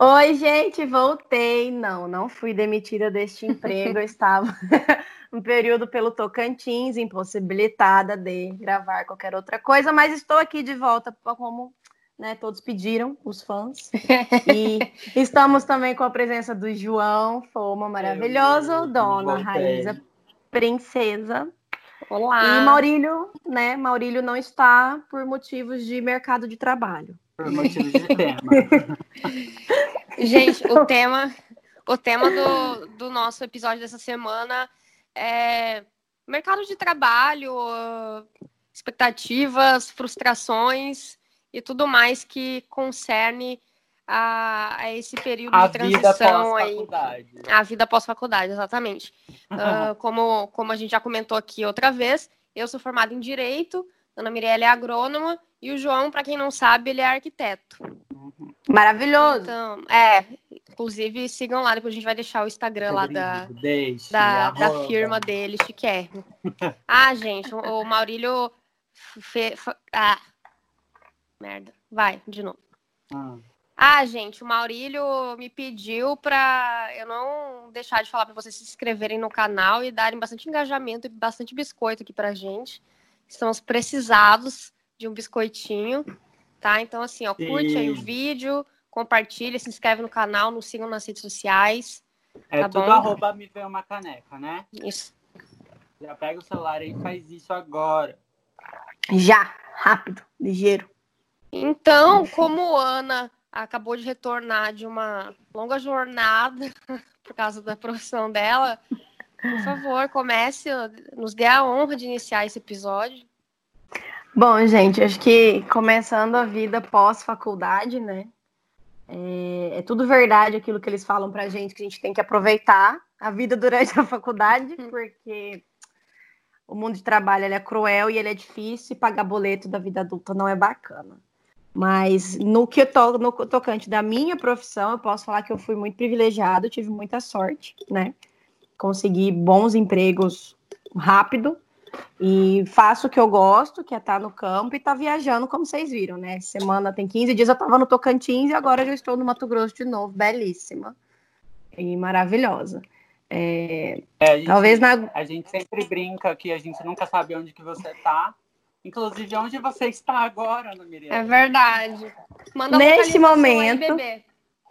Oi, gente, voltei. Não, não fui demitida deste emprego. Eu estava um período pelo Tocantins, impossibilitada de gravar qualquer outra coisa, mas estou aqui de volta como né, todos pediram, os fãs. E estamos também com a presença do João Foma maravilhoso, eu, eu, Dona Raíza Princesa. Olá. E Maurílio, né? Maurílio não está por motivos de mercado de trabalho. Por motivos de tema. Gente, o tema, o tema do, do nosso episódio dessa semana é mercado de trabalho, expectativas, frustrações e tudo mais que concerne a, a esse período a de transição aí. A vida pós-faculdade, exatamente. uh, como, como a gente já comentou aqui outra vez, eu sou formada em Direito, Ana Mirella é agrônoma e o João, para quem não sabe, ele é arquiteto. Maravilhoso. Então, é, inclusive sigam lá, depois a gente vai deixar o Instagram lá da, Deixe, da, da, firma dele, chiquérrimo. ah, gente, o, o Maurílio fe, fe, ah, merda. Vai, de novo. Ah. ah, gente, o Maurílio me pediu para eu não deixar de falar para vocês se inscreverem no canal e darem bastante engajamento e bastante biscoito aqui pra gente. Estamos precisados de um biscoitinho, tá? Então, assim, ó, curte e... aí o vídeo, compartilha, se inscreve no canal, nos sigam nas redes sociais. É tá tudo bom? arroba me vê uma caneca, né? Isso. Já pega o celular aí e faz isso agora. Já, rápido, ligeiro. Então, como Ana acabou de retornar de uma longa jornada por causa da profissão dela, por favor, comece, nos dê a honra de iniciar esse episódio. Bom, gente, acho que começando a vida pós-faculdade, né? É, é, tudo verdade aquilo que eles falam pra gente, que a gente tem que aproveitar a vida durante a faculdade, uhum. porque o mundo de trabalho é cruel e ele é difícil e pagar boleto da vida adulta não é bacana. Mas no que eu to, no tocante da minha profissão, eu posso falar que eu fui muito privilegiado, tive muita sorte, né? Consegui bons empregos rápido e faço o que eu gosto, que é estar no campo e estar tá viajando, como vocês viram, né? Semana tem 15 dias eu estava no Tocantins e agora já estou no Mato Grosso de novo, belíssima e maravilhosa. É, é, a gente, talvez na... a gente sempre brinca que a gente nunca sabe onde que você está Inclusive, onde você está agora, Ana Miriam? É verdade. Manda neste momento. Aí,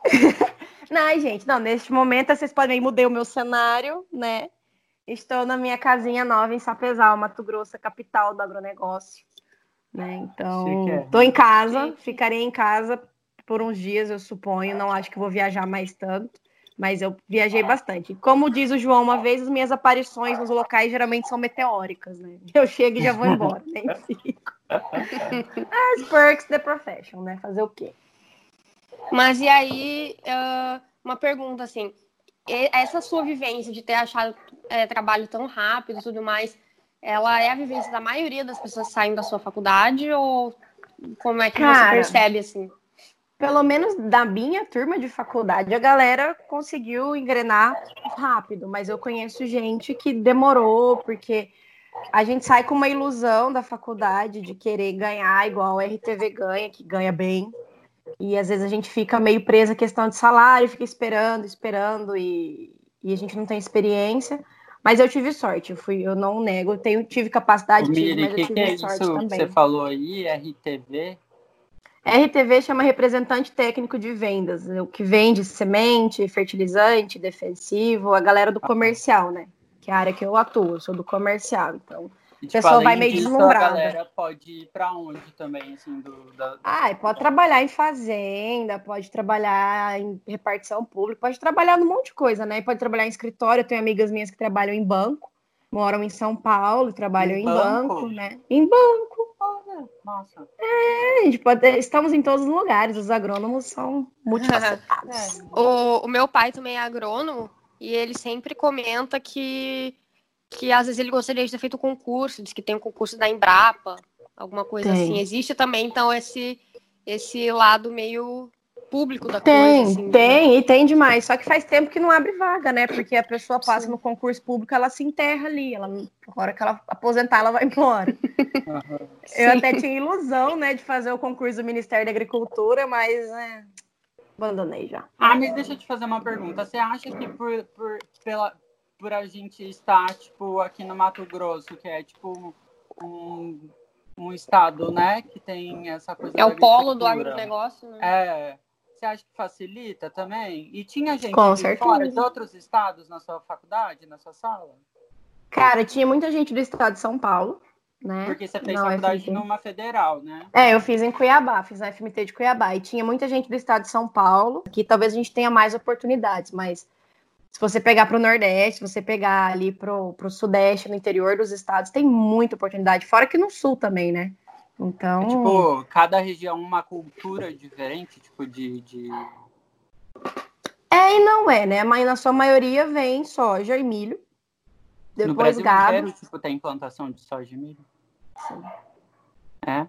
não, gente, não, neste momento vocês podem mudei o meu cenário, né? Estou na minha casinha nova em Sapezal, Mato Grosso, capital do agronegócio. Né? Então, estou em casa, ficarei em casa por uns dias, eu suponho. Não acho que vou viajar mais tanto mas eu viajei bastante. Como diz o João uma vez, as minhas aparições nos locais geralmente são meteóricas, né? Eu chego e já vou embora, nem fico. As perks the profession, né? Fazer o quê? Mas e aí, uma pergunta assim, essa sua vivência de ter achado é, trabalho tão rápido e tudo mais, ela é a vivência da maioria das pessoas saindo da sua faculdade ou como é que Cara, você percebe assim? pelo menos da minha turma de faculdade, a galera conseguiu engrenar rápido, mas eu conheço gente que demorou, porque a gente sai com uma ilusão da faculdade de querer ganhar igual a RTV ganha, que ganha bem. E às vezes a gente fica meio presa à questão de salário, fica esperando, esperando, e, e a gente não tem experiência. Mas eu tive sorte, eu fui, eu não nego, eu tenho, tive capacidade, Miri, tive, mas que eu tive que é sorte isso também. Que você falou aí, RTV? RTV chama representante técnico de vendas, o que vende semente, fertilizante, defensivo, a galera do comercial, né? Que é a área que eu atuo, eu sou do comercial, então e, tipo, a pessoa vai meio disso, deslumbrada. A galera pode ir para onde também, assim, do, da... Ah, pode trabalhar em fazenda, pode trabalhar em repartição pública, pode trabalhar num monte de coisa, né? Pode trabalhar em escritório, eu tenho amigas minhas que trabalham em banco, moram em São Paulo, trabalham em, em banco? banco, né? Em banco. Nossa. É, a gente pode, estamos em todos os lugares, os agrônomos são multifacetados. É. o, o meu pai também é agrônomo e ele sempre comenta que, que às vezes ele gostaria de ter feito concurso, diz que tem um concurso da Embrapa, alguma coisa tem. assim. Existe também, então, esse, esse lado meio público da tem, coisa. Assim, tem, né? e tem demais. Só que faz tempo que não abre vaga, né? Porque a pessoa passa Sim. no concurso público, ela se enterra ali. Ela, a hora que ela aposentar, ela vai embora. Eu até tinha ilusão, né, de fazer o concurso do Ministério da Agricultura, mas né, Abandonei já. Ah, mas deixa eu te fazer uma pergunta. Você acha que por, por, pela, por a gente estar, tipo, aqui no Mato Grosso, que é, tipo, um, um estado, né, que tem essa coisa É o polo do agronegócio, né? É. Você acha que facilita também? E tinha gente Com de certeza. fora de outros estados na sua faculdade, na sua sala? Cara, tinha muita gente do estado de São Paulo, né? Porque você fez Na faculdade UFMT. numa federal, né? É, eu fiz em Cuiabá, fiz na FMT de Cuiabá. E tinha muita gente do estado de São Paulo, que talvez a gente tenha mais oportunidades, mas se você pegar para o Nordeste, se você pegar ali para o Sudeste, no interior dos estados, tem muita oportunidade. Fora que no Sul também, né? Então. É, tipo, cada região uma cultura diferente, tipo, de. de... É e não é, né? Mas na sua maioria vem soja e milho. no Depois Brasil gado. inteiro, tipo, tem plantação de soja e milho? Sim, É?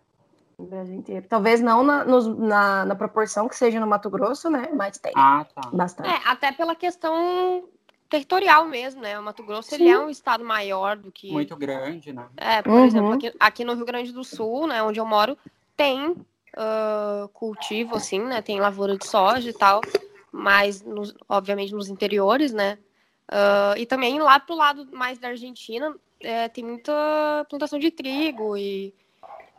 No Brasil inteiro. Talvez não na, nos- na, na proporção que seja no Mato Grosso, né? Mas tem Ah, tá. bastante. É, até pela questão territorial mesmo, né? O Mato Grosso ele é um estado maior do que. Muito grande, né? É, por Uhum. exemplo, aqui, aqui no Rio Grande do Sul, né, onde eu moro, tem ah, cultivo, assim, né? Tem lavoura de soja e tal, mas nos- obviamente nos interiores, né? Ah, e também lá pro lado mais da Argentina é, tem muita plantação de trigo e,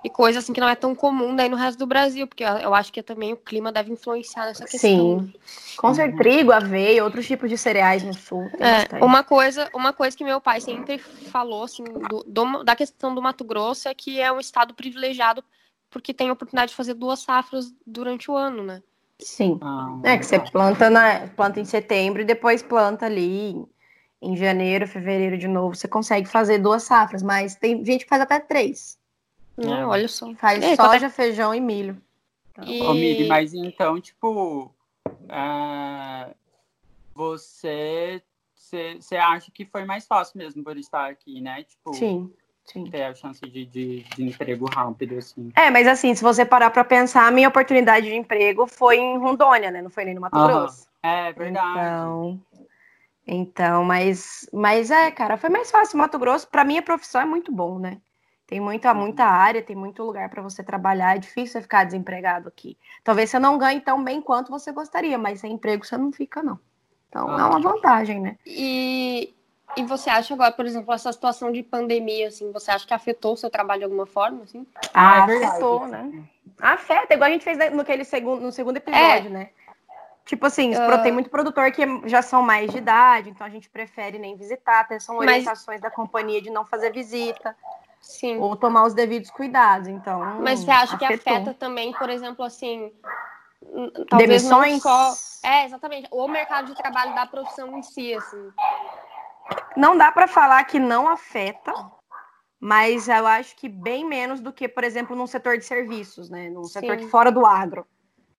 e coisa assim que não é tão comum daí no resto do Brasil, porque eu, eu acho que também o clima deve influenciar nessa questão. Sim. Com certeza, trigo, aveia, outros tipos de cereais no sul. É, uma coisa, uma coisa que meu pai sempre falou, assim, do- do- da questão do Mato Grosso é que é um estado privilegiado porque tem a oportunidade de fazer duas safras durante o ano, né? Sim. Ah, É que você tá. planta, na, planta em setembro e depois planta ali em, em janeiro, fevereiro de novo. Você consegue fazer duas safras, mas tem gente que faz até três. É. Olha só. Faz É, soja, feijão e milho. E- Ô, Miri, mas então, tipo, é, você, você você acha que foi mais fácil mesmo por estar aqui, né? Tipo, Sim, sim. ter a chance de, de, de emprego rápido, assim. É, mas assim, se você parar pra pensar, a minha oportunidade de emprego foi em Rondônia, né? Não foi nem no Mato Aham. Grosso. É verdade. Então, então, mas, mas é, cara, foi mais fácil. Mato Grosso, para mim, a profissão é muito bom, né? Tem muita, muita área, tem muito lugar para você trabalhar. É difícil você ficar desempregado aqui. Talvez você não ganhe tão bem quanto você gostaria, mas sem emprego você não fica, não. Então, é uma vantagem, né? E, e você acha agora, por exemplo, essa situação de pandemia, assim, você acha que afetou o seu trabalho de alguma forma, assim? Ah, é Ah, afetou, né? Afeta, igual a gente fez no, aquele segundo, no segundo episódio, né? Tipo assim, pro- tem muito produtor que já são mais de idade, então a gente prefere nem visitar, até são Mas- orientações da companhia de não fazer visita. Sim. ou tomar os devidos cuidados. Então, Mas você acha que afetou. afeta também, por exemplo, assim, talvez demissões? não só. É, exatamente. O mercado de trabalho da profissão em si, assim. Não dá para falar que não afeta, mas eu acho que bem menos do que, por exemplo, num setor de serviços, né? Num setor Sim. que fora do agro.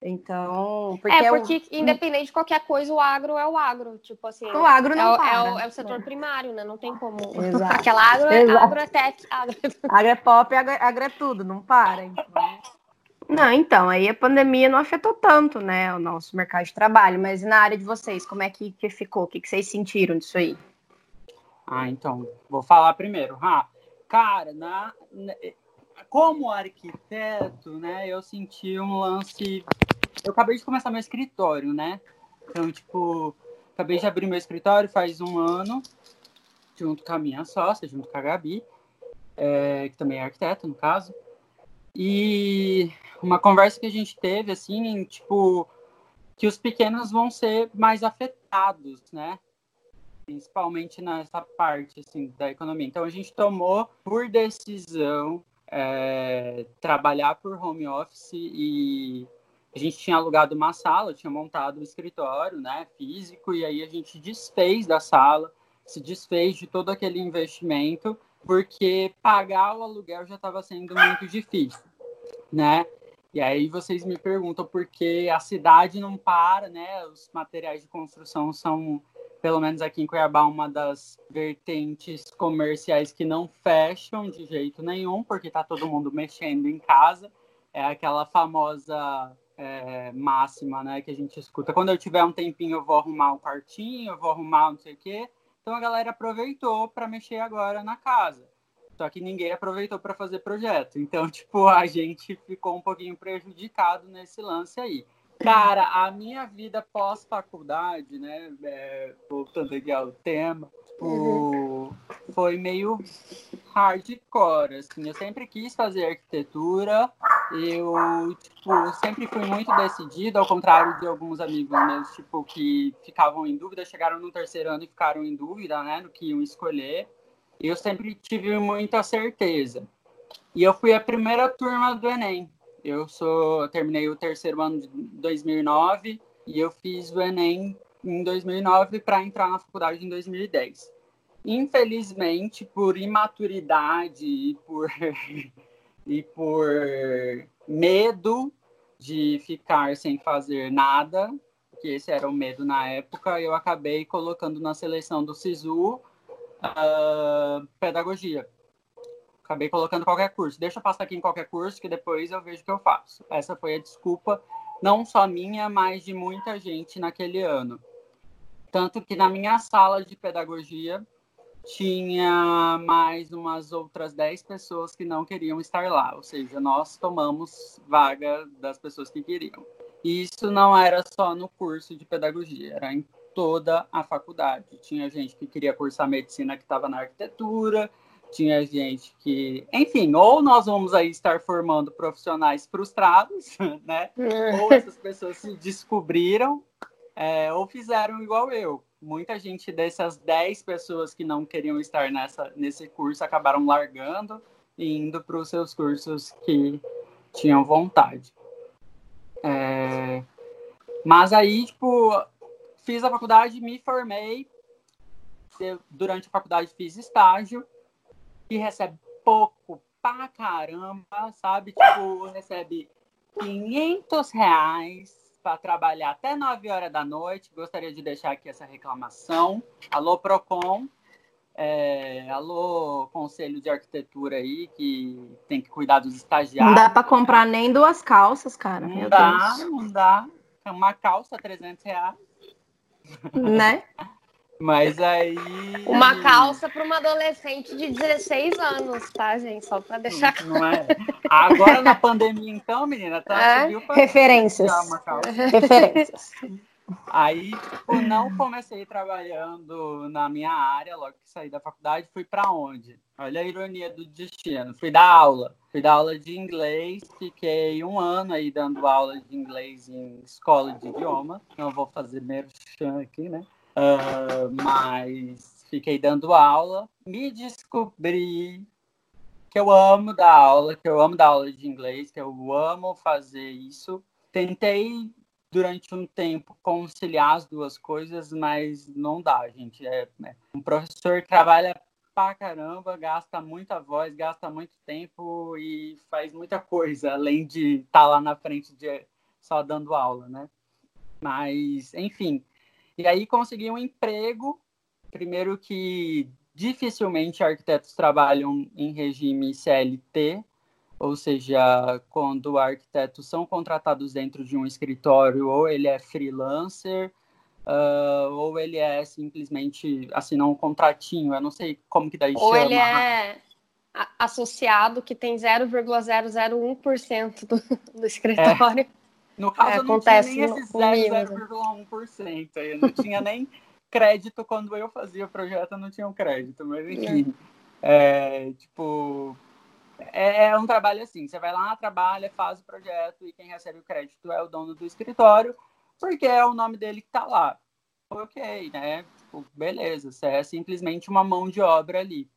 Então, porque é, o- porque independente de qualquer coisa, o agro é o agro. Tipo assim. o, agro é, não o, para. é o, é o setor primário, né? Não tem como. Exato. Aquela agro é Exato. agro é tech. Agro. Agro é pop, agro, agro é tudo, não para. Então... Não, então, aí a pandemia não afetou tanto, né, o nosso mercado de trabalho, mas e na área de vocês, como é que, que ficou? O que, que vocês sentiram disso aí? Ah, então, vou falar primeiro. Ah, cara, na, na- como arquiteto, né, eu senti um lance. Eu acabei de começar meu escritório, né? Então, tipo, acabei de abrir meu escritório faz um ano, junto com a minha sócia, junto com a Gabi, é, que também é arquiteta, no caso. E uma conversa que a gente teve, assim, tipo, que os pequenos vão ser mais afetados, né? principalmente nessa parte assim da economia. Então a gente tomou por decisão é, trabalhar por home office e a gente tinha alugado uma sala, tinha montado um escritório, né, físico e aí a gente desfez da sala, se desfez de todo aquele investimento porque pagar o aluguel já estava sendo muito difícil, né? E aí vocês me perguntam por que a cidade não para, né? Os materiais de construção são pelo menos aqui em Cuiabá, uma das vertentes comerciais que não fecham de jeito nenhum, porque está todo mundo mexendo em casa. É aquela famosa é, máxima né, que a gente escuta. Quando eu tiver um tempinho, eu vou arrumar um quartinho, eu vou arrumar não sei o quê. Então a galera aproveitou para mexer agora na casa. Só que ninguém aproveitou para fazer projeto. Então, tipo, a gente ficou um pouquinho prejudicado nesse lance aí. Cara, a minha vida pós-faculdade, né? É, voltando aqui ao tema, tipo, uhum. Foi meio hardcore, assim. Eu sempre quis fazer arquitetura, eu, tipo, sempre fui muito decidido, ao contrário de alguns amigos meus, tipo, que ficavam em dúvida, chegaram no terceiro ano e ficaram em dúvida, né, no que iam escolher. Eu sempre tive muita certeza. E eu fui a primeira turma do Enem. Eu sou, eu terminei o terceiro ano de 2009 e eu fiz o Enem em 2009 para entrar na faculdade em 2010. Infelizmente, por imaturidade e por, e por medo de ficar sem fazer nada, que esse era o medo na época, eu acabei colocando na seleção do SISU uh, pedagogia acabei colocando qualquer curso. Deixa eu passar aqui em qualquer curso que depois eu vejo o que eu faço. Essa foi a desculpa, não só minha, mas de muita gente naquele ano. Tanto que na minha sala de pedagogia tinha mais umas outras 10 pessoas que não queriam estar lá, ou seja, nós tomamos vaga das pessoas que queriam. E isso não era só no curso de pedagogia, era em toda a faculdade. Tinha gente que queria cursar medicina que estava na arquitetura, tinha gente que, enfim, ou nós vamos aí estar formando profissionais frustrados, né? ou essas pessoas se descobriram, é, ou fizeram igual eu. Muita gente dessas 10 pessoas que não queriam estar nessa, nesse curso acabaram largando e indo para os seus cursos que tinham vontade. É, mas aí, tipo, fiz a faculdade, me formei. Durante a faculdade fiz estágio que recebe pouco pra caramba, sabe? Tipo, recebe 500 reais para trabalhar até 9 horas da noite. Gostaria de deixar aqui essa reclamação. Alô, PROCON. É, alô, Conselho de Arquitetura aí, que tem que cuidar dos estagiários. Não dá para comprar nem duas calças, cara. Não dá, Deus. não dá. Uma calça, 300 reais. Né? Mas aí. Uma calça para uma adolescente de 16 anos, tá, gente? Só para deixar claro. Não é? Agora na pandemia, então, menina, tá? É? Referências. Referências. Aí, tipo, não comecei trabalhando na minha área, logo que saí da faculdade, fui para onde? Olha a ironia do destino. Fui dar aula. Fui dar aula de inglês, fiquei um ano aí dando aula de inglês em escola de idioma. Não vou fazer merchan aqui, né? Uh, mas fiquei dando aula, me descobri que eu amo dar aula, que eu amo dar aula de inglês, que eu amo fazer isso. Tentei durante um tempo conciliar as duas coisas, mas não dá, gente. É, é. Um professor trabalha pra caramba, gasta muita voz, gasta muito tempo e faz muita coisa, além de estar tá lá na frente de só dando aula, né? Mas, enfim, e aí consegui um emprego, primeiro que dificilmente arquitetos trabalham em regime CLT, ou seja, quando arquitetos são contratados dentro de um escritório, ou ele é freelancer, uh, ou ele é simplesmente assinar um contratinho, eu não sei como que daí ou chama. Ou ele é associado que tem 0,001% do, do escritório. É. No caso, é, eu não tinha nem esse 0,1%. Eu não tinha nem crédito quando eu fazia o projeto, eu não tinha um crédito. Mas, enfim, é. É, tipo, é, é, um trabalho assim. Você vai lá, trabalha, faz o projeto e quem recebe o crédito é o dono do escritório, porque é o nome dele que está lá. Ok, né? Tipo, beleza, você é simplesmente uma mão de obra ali,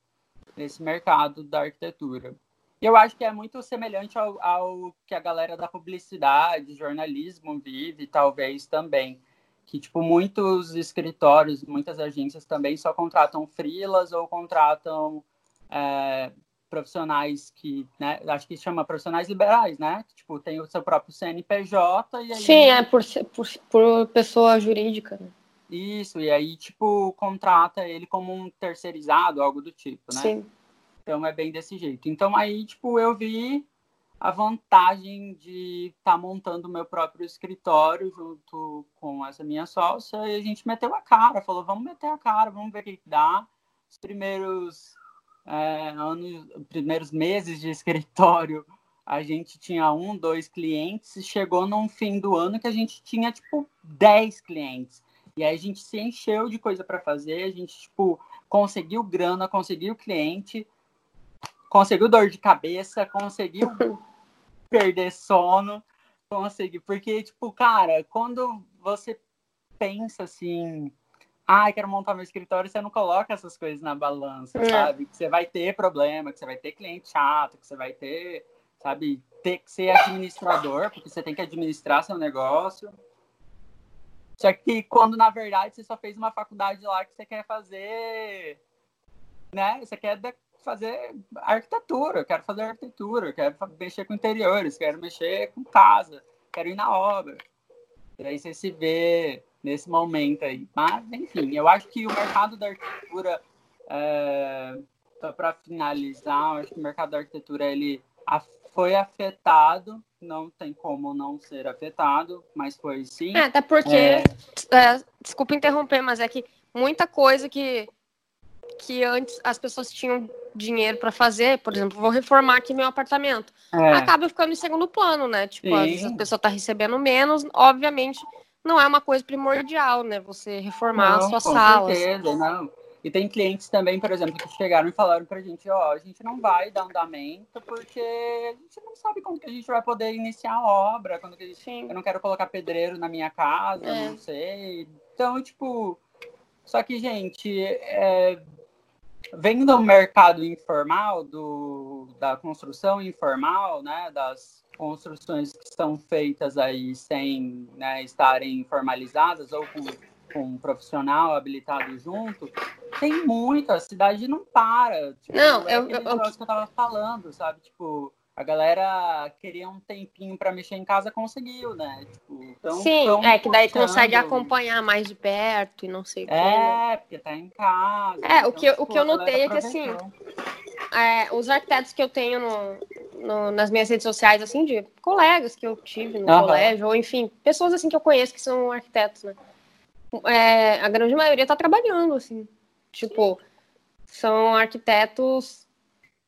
nesse mercado da arquitetura. E eu acho que é muito semelhante ao, ao, que a galera da publicidade, jornalismo vive, talvez também. Que, tipo, muitos escritórios, muitas agências também só contratam freelas ou contratam é, profissionais que, né, acho que chama profissionais liberais, né? Que, tipo, tem o seu próprio CNPJ e aí... Sim, é por, por, por pessoa jurídica, né? Isso, e aí, tipo, contrata ele como um terceirizado, algo do tipo, né? Sim. Então é bem desse jeito. Então aí, tipo, eu vi a vantagem de estar tá montando o meu próprio escritório junto com essa minha sócia e a gente meteu a cara, falou, vamos meter a cara, vamos ver o que dá. Os primeiros é, anos, primeiros meses de escritório a gente tinha um, dois clientes, e chegou num fim do ano que a gente tinha, tipo, dez clientes. E aí a gente se encheu de coisa para fazer, a gente, tipo, conseguiu grana, conseguiu cliente, conseguiu dor de cabeça, conseguiu perder sono, conseguiu. Porque, tipo, cara, quando você pensa assim, ah, quero montar meu escritório, você não coloca essas coisas na balança, é. sabe? Que você vai ter problema, que você vai ter cliente chato, que você vai ter, sabe, ter que ser administrador, porque você tem que administrar seu negócio. Só que quando na verdade você só fez uma faculdade lá que você quer fazer, né? Você quer fazer arquitetura, eu quero fazer arquitetura, eu quero mexer com interiores, quero mexer com casa, quero ir na obra. E aí você se vê nesse momento aí. Mas, enfim, eu acho que o mercado da arquitetura, é, para finalizar, eu acho que o mercado da arquitetura ele foi afetado, não tem como não ser afetado, mas foi sim. É, até porque, é... É, desculpa interromper, mas é que muita coisa que, que antes as pessoas tinham dinheiro para fazer, por exemplo, vou reformar aqui meu apartamento, é. acaba ficando em segundo plano, né? Tipo, sim. às vezes a pessoa está recebendo menos, obviamente não é uma coisa primordial, né? Você reformar não, a sua com sala. Certeza, não. E tem clientes também, por exemplo, que chegaram e falaram pra gente, ó, a gente não vai dar andamento porque a gente não sabe quando que a gente vai poder iniciar a obra, quando que a gente... Sim. Eu não quero colocar pedreiro na minha casa, é. não sei. Então, tipo... Só que, gente, é... vem do mercado informal, do... da construção informal, né, das construções que são feitas aí sem né, estarem formalizadas ou com com um profissional habilitado junto, tem muito, a cidade não para. Tipo, não, é eu, eu, que eu tava falando, sabe? Tipo, a galera queria um tempinho para mexer em casa, conseguiu, né? Tipo, tão, Sim, é que daí consegue acompanhar mais de perto e não sei o que. É, porque tá em casa. É, então, o, que, tipo, o que eu notei é que assim, é, os arquitetos que eu tenho no, no, nas minhas redes sociais, assim, de colegas que eu tive no uhum. colégio, ou enfim, pessoas assim que eu conheço que são arquitetos, né? é, a grande maioria está trabalhando, assim. Tipo, são arquitetos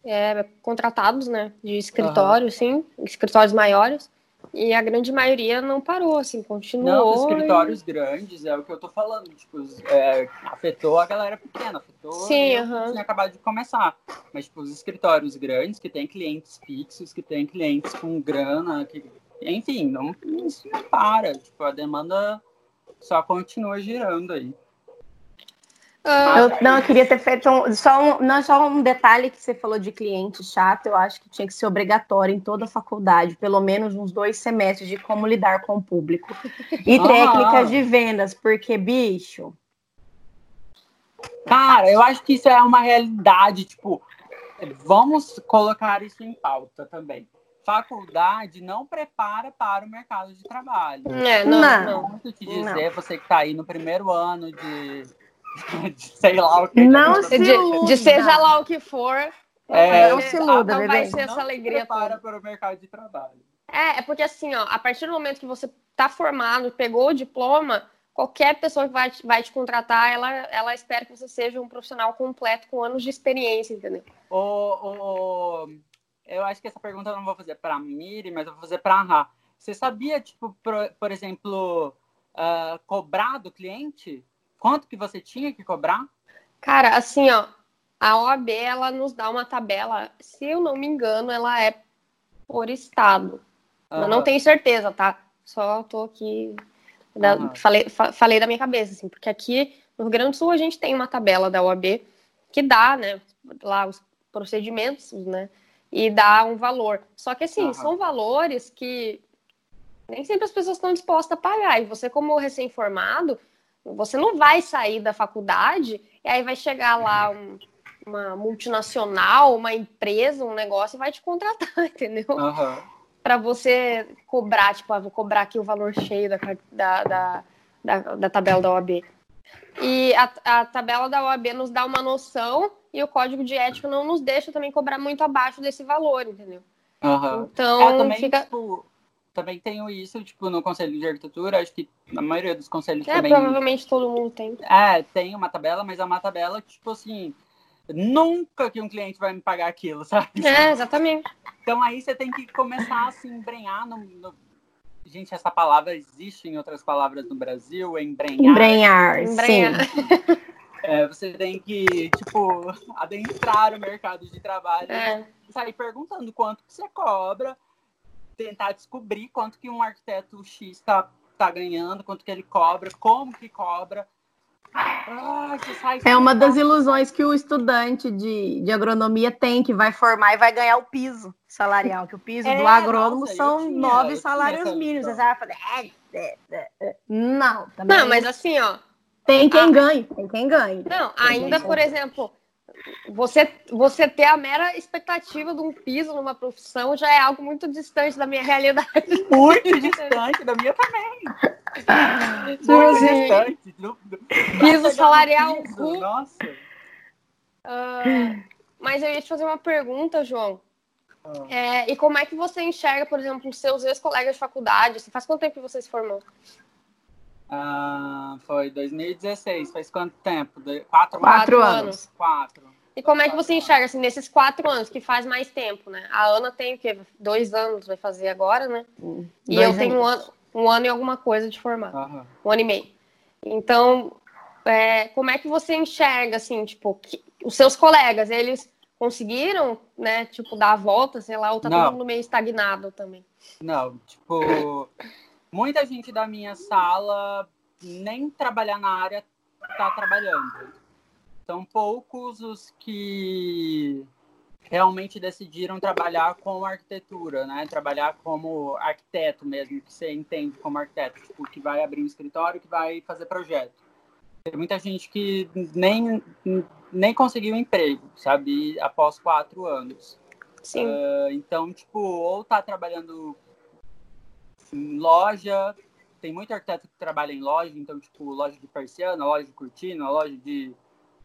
é, contratados, né? De escritório, uhum. sim, escritórios maiores. E a grande maioria não parou, assim, continuou. Não, os escritórios e... grandes, é o que eu tô falando, tipo, é, afetou a galera pequena, afetou Sim, uhum. tinha acabado de começar. Mas, tipo, os escritórios grandes, que tem clientes fixos, que tem clientes com grana, que, enfim, não, isso não para. Tipo, a demanda só continua girando aí. Ah, eu, não, eu queria ter feito um, só um, não só um detalhe que você falou de cliente chato, eu acho que tinha que ser obrigatório em toda a faculdade, pelo menos uns dois semestres de como lidar com o público e ah. técnicas de vendas, porque bicho. Cara, eu acho que isso é uma realidade, tipo, vamos colocar isso em pauta também faculdade não prepara para o mercado de trabalho. É, não, não. não. te dizer, não. você que está aí no primeiro ano de, de sei lá o que. Não se de, de seja lá o que for. É, não se iluda, não vai ser essa alegria prepara para o mercado de trabalho. É, é porque assim, ó, a partir do momento que você está formado, pegou o diploma, qualquer pessoa que vai, vai te contratar, ela, ela espera que você seja um profissional completo com anos de experiência, entendeu? O, o, eu acho que essa pergunta eu não vou fazer para a Miri, mas eu vou fazer para a Rá. Você sabia, tipo, por, por exemplo, uh, cobrar do cliente? Quanto que você tinha que cobrar? Cara, assim, ó, a OAB, ela nos dá uma tabela, se eu não me engano, ela é por estado. Uhum. Eu não tenho certeza, tá? Só tô aqui, da, uhum. falei, fa, falei da minha cabeça, assim, porque aqui no Rio Grande do Sul a gente tem uma tabela da OAB que dá, né, lá os procedimentos, né, e dar um valor. Só que assim, uhum. são valores que nem sempre as pessoas estão dispostas a pagar. E você, como recém-formado, você não vai sair da faculdade e aí vai chegar lá um, uma multinacional, uma empresa, um negócio e vai te contratar, entendeu? Uhum. Para você cobrar, tipo, ah, vou cobrar aqui o valor cheio da, da, da, da, da tabela da OAB. E a, a tabela da OAB nos dá uma noção e o código de ética não nos deixa também cobrar muito abaixo desse valor, entendeu? Uhum. Então, é, também, fica... tipo, também tenho isso, tipo, no Conselho de Arquitetura, acho que na maioria dos conselhos é, também... provavelmente todo mundo tem. É, tem uma tabela, mas é uma tabela, tipo assim, Nunca que um cliente vai me pagar aquilo, sabe? É, exatamente. Então aí você tem que começar a se embrenhar no, no... Gente, essa palavra existe em outras palavras no Brasil, é embrenhar. Embrenhar, embrenhar. sim. É, você tem que, tipo, adentrar o mercado de trabalho é. e sair perguntando quanto que você cobra, tentar descobrir quanto que um arquiteto X está tá ganhando, quanto que ele cobra, como que cobra. Ah, é uma das ilusões que o estudante de, de agronomia tem, que vai formar e vai ganhar o piso salarial, que o piso é, do agrônomo nossa, são tinha, nove salários mínimos. Você vai falar, é, é, é, não, também. Não, mas assim, ó. Tem quem a... ganhe, tem quem ganhe. Não, ainda, por exemplo, você, você ter a mera expectativa de um piso numa profissão já é algo muito distante da minha realidade. Muito distante da minha também. Muito assim, distante. Do, piso salarial. Piso, nossa. Uh, mas eu ia te fazer uma pergunta, João. Ah. É, e como é que você enxerga, por exemplo, os seus ex-colegas de faculdade? Faz quanto tempo que você se formou? Ah, foi 2016. Faz quanto tempo? Quatro, quatro anos. anos. Quatro. E como é que você enxerga, assim, nesses quatro anos, que faz mais tempo, né? A Ana tem o quê? Dois anos, vai fazer agora, né? Hum, e eu tenho um ano, um ano e alguma coisa de formar. Uhum. Um ano e meio. Então, é, como é que você enxerga, assim, tipo, que, os seus colegas, eles conseguiram, né, tipo, dar a volta, sei lá, ou tá Não. todo mundo meio estagnado também? Não, tipo, muita gente da minha sala nem trabalhar na área tá trabalhando são poucos os que realmente decidiram trabalhar com arquitetura, né? Trabalhar como arquiteto mesmo, que você entende como arquiteto, tipo, que vai abrir um escritório, que vai fazer projeto. Tem muita gente que nem, nem conseguiu emprego, sabe? Após quatro anos. Sim. Uh, então, tipo, ou tá trabalhando loja, tem muito arquiteto que trabalha em loja, então, tipo, loja de persiana, loja de cortina, loja de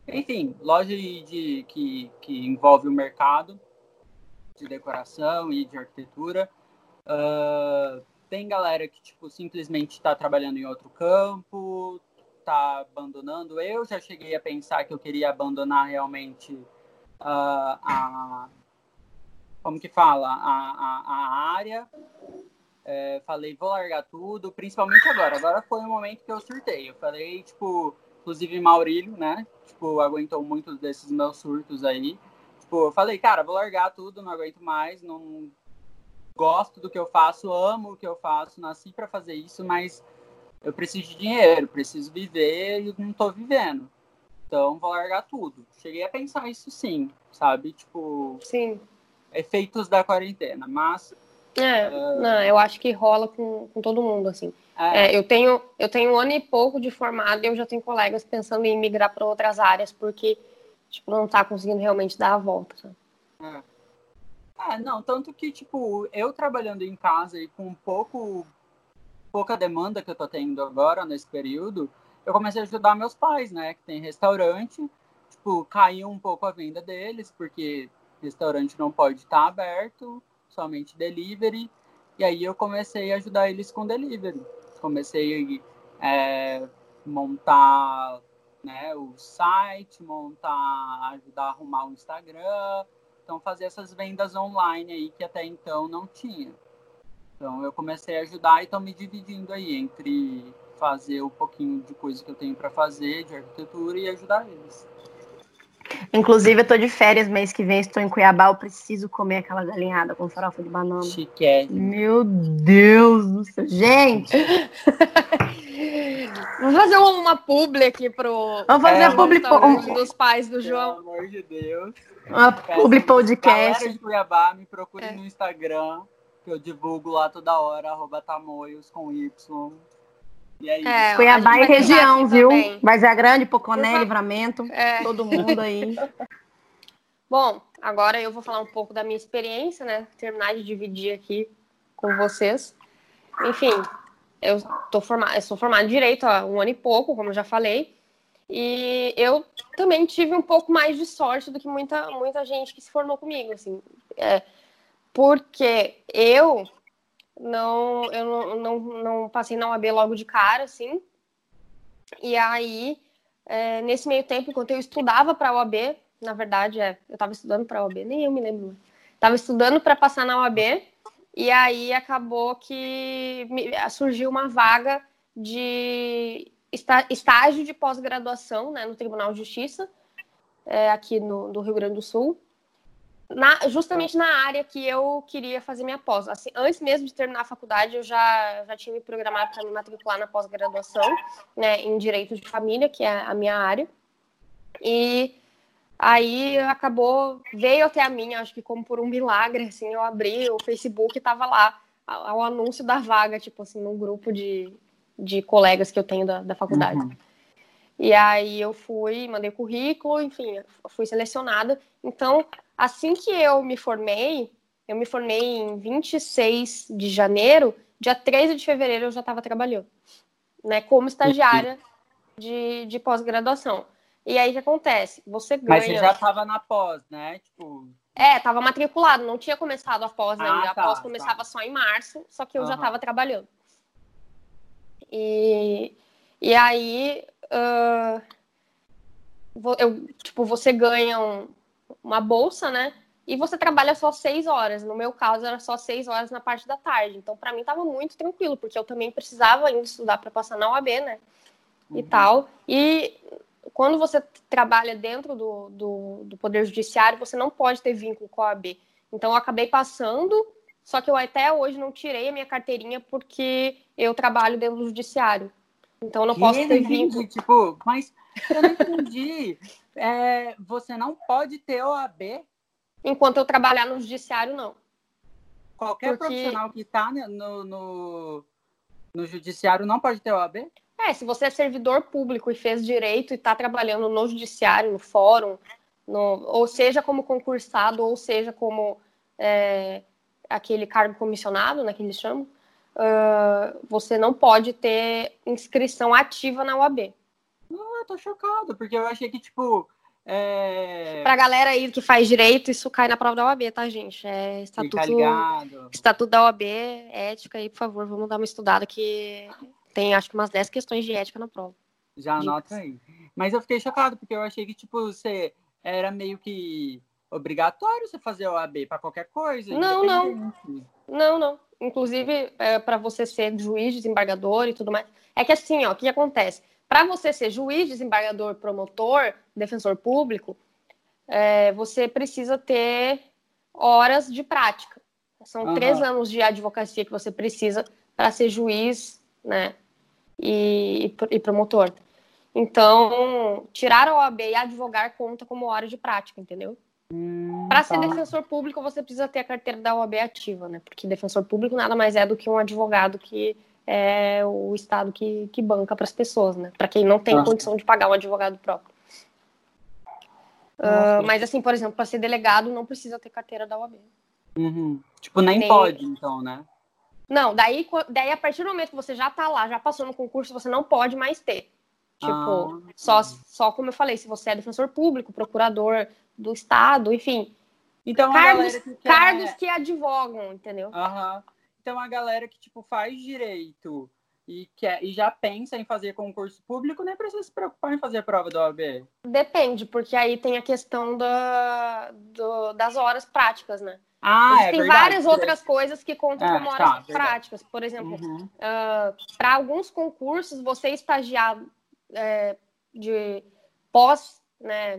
enfim, loja de, que, que envolve o mercado de decoração e de arquitetura. Uh, tem galera que, tipo, simplesmente está trabalhando em outro campo, está abandonando. Eu já cheguei a pensar que eu queria abandonar realmente uh, a... Como que fala? A, a, a área. É, falei, vou largar tudo, principalmente agora. Agora foi o momento que eu surtei. Eu falei, tipo, inclusive Maurílio, né? tipo, aguentou muitos desses meus surtos aí. Tipo, eu falei, cara, vou largar tudo, não aguento mais, não gosto do que eu faço, amo o que eu faço, nasci para fazer isso, mas eu preciso de dinheiro, preciso viver e não tô vivendo. Então, vou largar tudo. Cheguei a pensar isso sim, sabe? Tipo, sim. efeitos da quarentena, mas é, uh... não, eu acho que rola com, com todo mundo, assim. É. É, eu, tenho, eu tenho um ano e pouco de formado e eu já tenho colegas pensando em migrar para outras áreas, porque tipo, não está conseguindo realmente dar a volta. É. é. não, tanto que, tipo, eu trabalhando em casa e com pouco, pouca demanda que eu tô tendo agora nesse período, eu comecei a ajudar meus pais, né, que tem restaurante, tipo, caiu um pouco a venda deles, porque restaurante não pode estar tá aberto, somente delivery, e aí eu comecei a ajudar eles com delivery comecei a é, montar né, o site, montar, ajudar a arrumar o Instagram, então fazer essas vendas online aí que até então não tinha. Então eu comecei a ajudar e estou me dividindo aí entre fazer um pouquinho de coisa que eu tenho para fazer de arquitetura e ajudar eles. Inclusive, eu tô de férias mês que vem, estou em Cuiabá, eu preciso comer aquela galinhada com farofa de banana. Chique. Meu Deus do céu. Gente! Vamos fazer uma publi aqui pro. Vamos fazer é, a publi um... dos pais do João. Pelo amor de Deus. Uma publi podcast. Galera de Cuiabá, me procure é. no Instagram, que eu divulgo lá toda hora, arroba tamoios com Y. É, Cuiabá e região, viu? Também. Mas é grande, Poconé, Livramento, é. todo mundo aí. Bom, agora eu vou falar um pouco da minha experiência, né? Terminar de dividir aqui com vocês. Enfim, eu tô formada, eu sou formada em direito há um ano e pouco, como eu já falei. E eu também tive um pouco mais de sorte do que muita, muita gente que se formou comigo, assim. É, porque eu não, eu não, não, não passei na UAB logo de cara, assim. E aí, é, nesse meio tempo, enquanto eu estudava para a UAB, na verdade, é, eu estava estudando para a OAB, nem eu me lembro. Estava estudando para passar na OAB e aí acabou que surgiu uma vaga de estágio de pós-graduação né, no Tribunal de Justiça, é, aqui no, do Rio Grande do Sul, na, justamente na área que eu queria fazer minha pós. Assim, antes mesmo de terminar a faculdade, eu já, já tinha me programado para me matricular na pós-graduação né, em Direito de Família, que é a minha área. E Aí acabou, veio até a minha, acho que como por um milagre, assim, eu abri o Facebook e tava lá o anúncio da vaga, tipo assim, num grupo de, de colegas que eu tenho da, da faculdade. Uhum. E aí eu fui, mandei currículo, enfim, fui selecionada. Então, assim que eu me formei, eu me formei em 26 de janeiro, dia 13 de fevereiro eu já estava trabalhando, né, como estagiária de, de pós-graduação. E aí o que acontece? Você ganha. Mas você já estava na pós, né? Tipo. É, estava matriculado, não tinha começado a pós ah, ainda. Tá, a pós tá. começava só em março, só que eu uhum. já estava trabalhando. E, e aí. Uh, eu, tipo, você ganha um, uma bolsa, né? E você trabalha só seis horas. No meu caso, era só seis horas na parte da tarde. Então, para mim, estava muito tranquilo, porque eu também precisava ainda estudar para passar na UAB, né? Uhum. E tal. E quando você trabalha dentro do, do, do, Poder Judiciário, você não pode ter vínculo com a OAB. Então, eu acabei passando, só que eu até hoje não tirei a minha carteirinha porque eu trabalho dentro do Judiciário. Então, não que posso ter vínculo. Tipo, mas eu não entendi. é, você não pode ter OAB? Enquanto eu trabalhar no Judiciário, não. Qualquer porque... profissional que está no, no, no Judiciário não pode ter OAB? É, se você é servidor público e fez direito e está trabalhando no judiciário, no fórum, no, ou seja como concursado, ou seja como é, aquele cargo comissionado, né, que eles chamam, uh, você não pode ter inscrição ativa na UAB. Não, eu tô chocado, porque eu achei que, tipo, é... Pra galera aí que faz direito, isso cai na prova da OAB, tá, gente? É estatuto, estatuto da OAB, ética aí, por favor, vamos dar uma estudada que tem acho que umas 10 questões de ética na prova. Já anota aí. Mas eu fiquei chocado, porque eu achei que, tipo, você era meio que obrigatório você fazer OAB para qualquer coisa. Não, não. Não, não. Inclusive, é, para você ser juiz, desembargador e tudo mais. É que assim, ó, o que acontece? Para você ser juiz, desembargador, promotor, defensor público, é, você precisa ter horas de prática. São uhum. três anos de advocacia que você precisa para ser juiz, né? e, e promotor. Então, tirar a OAB e advogar conta como hora de prática, entendeu? Hum, para ser tá. defensor público, você precisa ter a carteira da OAB ativa, né? Porque defensor público nada mais é do que um advogado que é o Estado que, que banca para as pessoas, né? Para quem não tem Nossa. condição de pagar um advogado próprio. Uh, mas, assim, por exemplo, para ser delegado, não precisa ter carteira da OAB. Uhum. Tipo, nem, nem, pode, então, né? Não, daí, daí a partir do momento que você já tá lá, já passou no concurso, você não pode mais ter. Tipo, ah, só, só como eu falei, se você é defensor público, procurador do Estado, enfim. Então, cargos, que quer... cargos que advogam, entendeu? Uhum. Então, a galera que, tipo, faz direito e, quer, e já pensa em fazer concurso público, nem precisa se preocupar em fazer a prova da OAB. Depende, porque aí tem a questão da, do, das horas práticas, né? Ah, é tem várias outras coisas que contam é, como horas tá, práticas. Por exemplo, uhum. uh, ah, para alguns concursos, você estagiar é, de pós-graduação, né,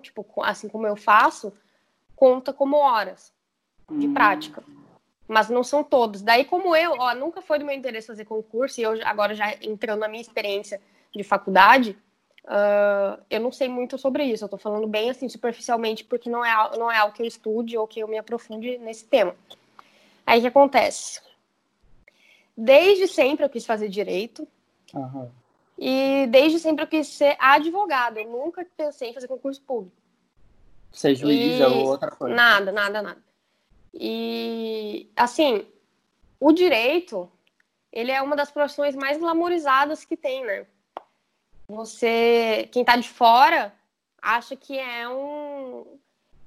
tipo, assim como eu faço, conta como horas de uhum. prática. Mas não são todos. Daí, como eu, ó, nunca foi do meu interesse fazer concurso, e eu agora já entrando na minha experiência de faculdade, Uh, eu não sei muito sobre isso, eu estou falando bem assim, superficialmente, porque não é, não é algo que eu estude ou que eu me aprofunde nesse tema. Aí o que acontece? Desde sempre eu quis fazer direito. Uhum. E desde sempre eu quis ser advogada. Eu nunca pensei em fazer concurso público. Ser juiz e... ou outra coisa. Nada, nada, nada. E, assim, o direito, ele é uma das profissões mais glamorizadas que tem, né? você, quem está de fora, acha que é um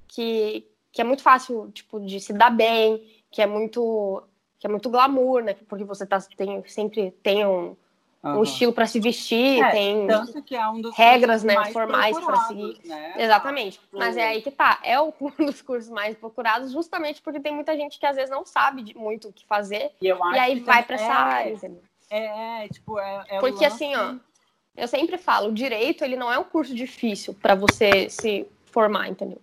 que, que é muito fácil, tipo, de se dar bem, que é muito que é muito glamour, né? Porque você tá, tem, sempre tem um, uhum. um estilo para se vestir, é, tem é um regras né, formais para seguir. Né? Exatamente. Mas é aí que tá. É um dos cursos mais procurados, justamente porque tem muita gente que às vezes não sabe muito o que fazer. E, e aí vai para essa é, área. É, é, tipo, é, é Porque assim, ó, eu sempre falo, o direito ele não é um curso difícil para você se formar, entendeu?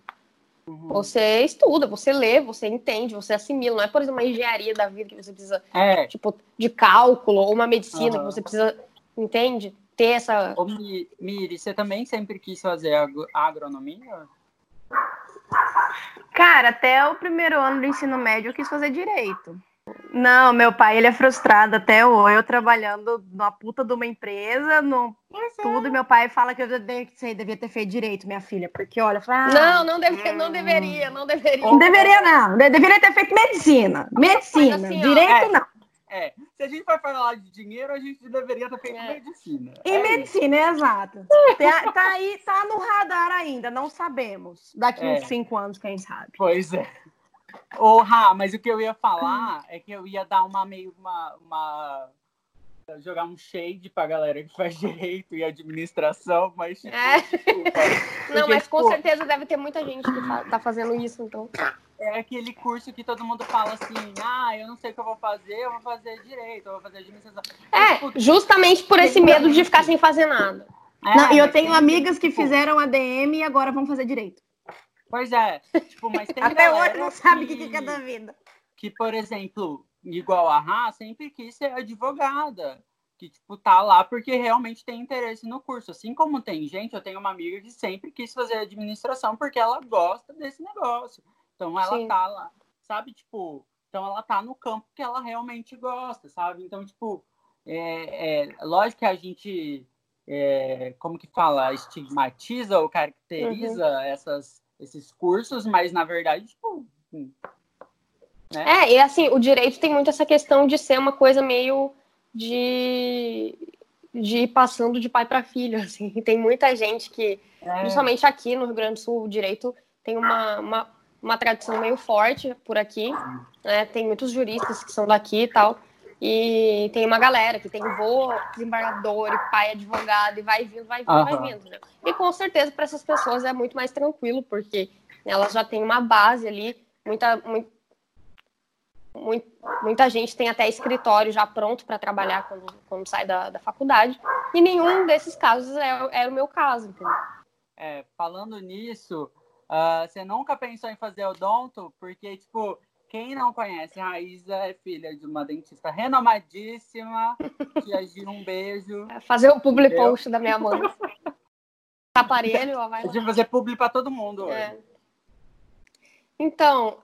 Uhum. Você estuda, você lê, você entende, você assimila. Não é, por exemplo, uma engenharia da vida que você precisa, é. tipo, de cálculo, ou uma medicina uhum. que você precisa, entende? Ter essa. Ô, Miri, você também sempre quis fazer agronomia? Cara, até o primeiro ano do ensino médio eu quis fazer direito. Não, meu pai, ele é frustrado até hoje, eu trabalhando na puta de uma empresa, no tudo, e meu pai fala que eu devia ter feito direito, minha filha, porque olha, fala, ah, não, não, deve, não deveria, não deveria. Não deveria, não, deveria ter feito medicina, medicina, assim, direito ó, é, não. É, se a gente for falar de dinheiro, a gente deveria ter feito é. medicina. E é medicina, é exato. Tá, tá, aí, tá no radar ainda, não sabemos. Daqui uns é. cinco anos, quem sabe. Pois é. Ô, Rá, mas o que eu ia falar é que eu ia dar uma meio uma, uma jogar um shade pra galera que faz direito e administração, mas tipo, é. Porque, Não, mas com tipo, certeza deve ter muita gente que tá fazendo isso, então. É aquele curso que todo mundo fala assim, ah, eu não sei o que eu vou fazer, eu vou fazer direito, eu vou fazer administração. É, tipo, justamente por esse medo de ficar sem fazer nada. É, não, e eu tenho amigas que fizeram ADM e agora vão fazer direito. Pois é, tipo, mas tem Até hoje não sabe o que, que é da vida. Que, por exemplo, igual a Rá, sempre quis ser advogada. Que, tipo, tá lá porque realmente tem interesse no curso. Assim como tem gente, eu tenho uma amiga que sempre quis fazer administração porque ela gosta desse negócio. Então ela Sim. tá lá, sabe? Tipo, então ela tá no campo que ela realmente gosta, sabe? Então, tipo, é, é lógico que a gente, é, como que fala, estigmatiza ou caracteriza uhum. essas esses cursos, mas na verdade, tipo. Hum, né? É, e assim, o direito tem muito essa questão de ser uma coisa meio de, de ir passando de pai para filho, assim. Tem muita gente que, é. principalmente aqui no Rio Grande do Sul, o direito tem uma, uma, uma tradição meio forte por aqui, né? Tem muitos juristas que são daqui e tal. E tem uma galera que tem vô, desembargador, e pai advogado, e vai vindo, vai vindo, uhum. vai vindo. Né? E com certeza para essas pessoas é muito mais tranquilo, porque elas já têm uma base ali, muita, muito, muito, muita gente tem até escritório já pronto para trabalhar quando, quando sai da, da faculdade, e nenhum desses casos é, é o meu caso, entendeu? É, falando nisso, uh, você nunca pensou em fazer odonto? Porque, tipo, quem não conhece, Raíza é filha de uma dentista renomadíssima. Tia Gil, um beijo. É fazer o public post da minha mãe. Aparelho, ó, vai lá. De fazer publi para todo mundo é. Então,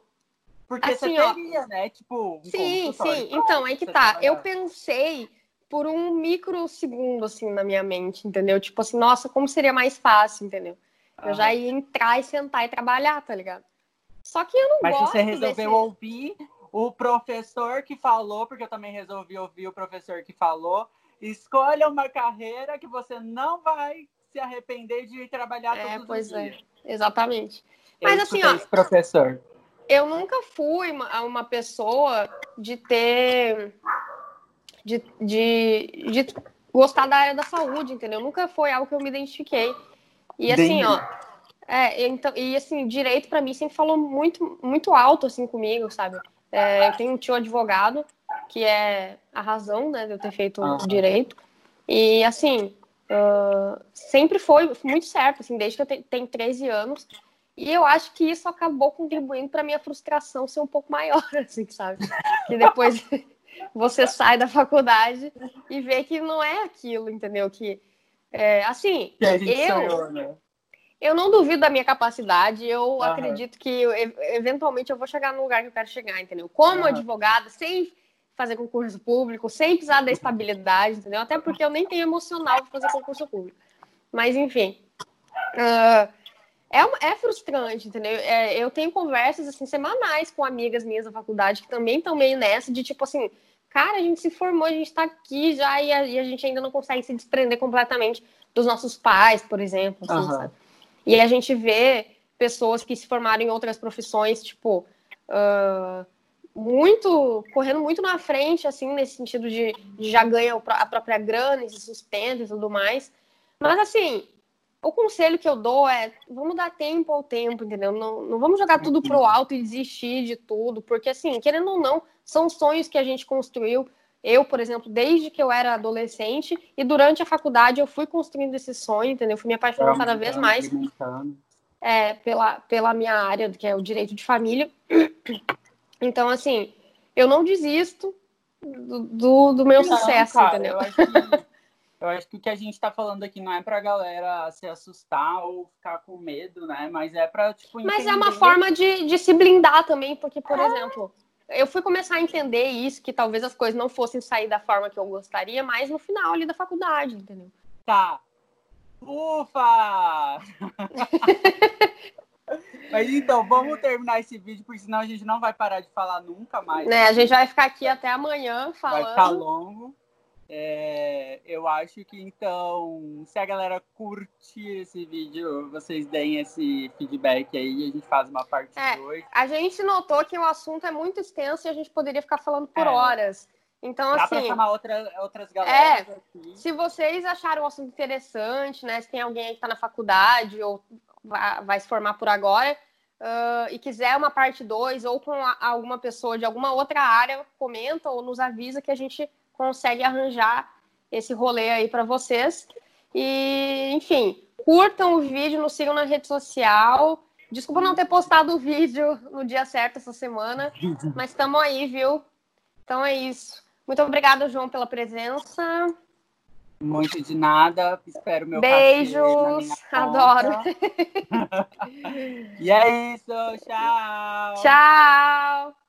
porque assim, você teria, ó, né? Tipo, um sim, sim. Então, aí que tá. Eu pensei por um microsegundo, assim, na minha mente, entendeu? Tipo assim, nossa, como seria mais fácil, entendeu? Eu ah. já ia entrar e sentar e trabalhar, tá ligado? Só que eu não Mas gosto. Mas você resolveu desse... ouvir o professor que falou, porque eu também resolvi ouvir o professor que falou. Escolha uma carreira que você não vai se arrepender de ir trabalhar é, todos pois os é. dias. É. Exatamente. Eu Mas assim, ó, professor. Eu nunca fui uma, uma pessoa de ter de, de, de gostar da área da saúde, entendeu? Nunca foi algo que eu me identifiquei. E assim, ó, é, então, e assim, direito para mim sempre falou muito, muito alto assim comigo, sabe? É, eu tenho um tio advogado, que é a razão né, de eu ter feito ah. direito. E assim, uh, sempre foi muito certo, assim, desde que eu tenho 13 anos. E eu acho que isso acabou contribuindo para minha frustração ser um pouco maior, assim, sabe? Que depois você sai da faculdade e vê que não é aquilo, entendeu? Que, é, assim, que eu... Sonhou, né? Eu não duvido da minha capacidade, eu uhum. acredito que eu, eventualmente eu vou chegar no lugar que eu quero chegar, entendeu? Como uhum. advogada, sem fazer concurso público, sem precisar da estabilidade, entendeu? Até porque eu nem tenho emocional para fazer concurso público. Mas, enfim. Uh, é, é frustrante, entendeu? É, eu tenho conversas assim semanais com amigas minhas da faculdade que também estão meio nessa de tipo assim, cara, a gente se formou, a gente está aqui já e a, e a, gente ainda não consegue se desprender completamente dos nossos pais, por exemplo. Assim, uhum. sabe? E a gente vê pessoas que se formaram em outras profissões, tipo, uh, muito, correndo muito na frente, assim, nesse sentido de, de já ganha a própria grana, se sustenta e tudo mais. Mas, assim, o conselho que eu dou é vamos dar tempo ao tempo, entendeu? Não, não vamos jogar tudo pro alto e desistir de tudo, porque assim, querendo ou não, são sonhos que a gente construiu. Eu, por exemplo, desde que eu era adolescente e durante a faculdade eu fui construindo esse sonho, entendeu? Eu fui me apaixonando cada vez mais é, pela, pela minha área, que é o direito de família. Então, assim, eu não desisto do, do, do meu não, sucesso, cara, entendeu? Eu acho que eu acho que o que a gente está falando aqui não é para a galera se assustar ou ficar com medo, né? Mas é para tipo. Mas é uma forma de, de se blindar também, porque, por é. exemplo, eu fui começar a entender isso, que talvez as coisas não fossem sair da forma que eu gostaria, mas no final ali da faculdade, entendeu? Tá. Ufa! Mas então, vamos terminar esse vídeo, porque senão a gente não vai parar de falar nunca mais. Né, a gente vai ficar aqui até amanhã falando. Vai ficar longo. É, eu acho que então, se a galera curte esse vídeo, vocês deem esse feedback aí e a gente faz uma parte 2. É, a gente notou que o assunto é muito extenso e a gente poderia ficar falando por é. horas. Então, Dá assim. Pra chamar outra, outras galeras. É, aqui. se vocês acharam o assunto interessante, né? Se tem alguém que está na faculdade ou vai, vai, se formar por agora. Uh, e quiser uma parte 2 ou com a, alguma pessoa de alguma outra área, comenta ou nos avisa que a gente consegue arranjar esse rolê aí para vocês. E, enfim, curtam o vídeo, nos sigam na rede social. Desculpa não ter postado o vídeo no dia certo essa semana, mas estamos aí, viu? Então é isso. Muito obrigada, João, pela presença. Muito de nada. Espero meu Beijos. Adoro. e é isso. Tchau. Tchau.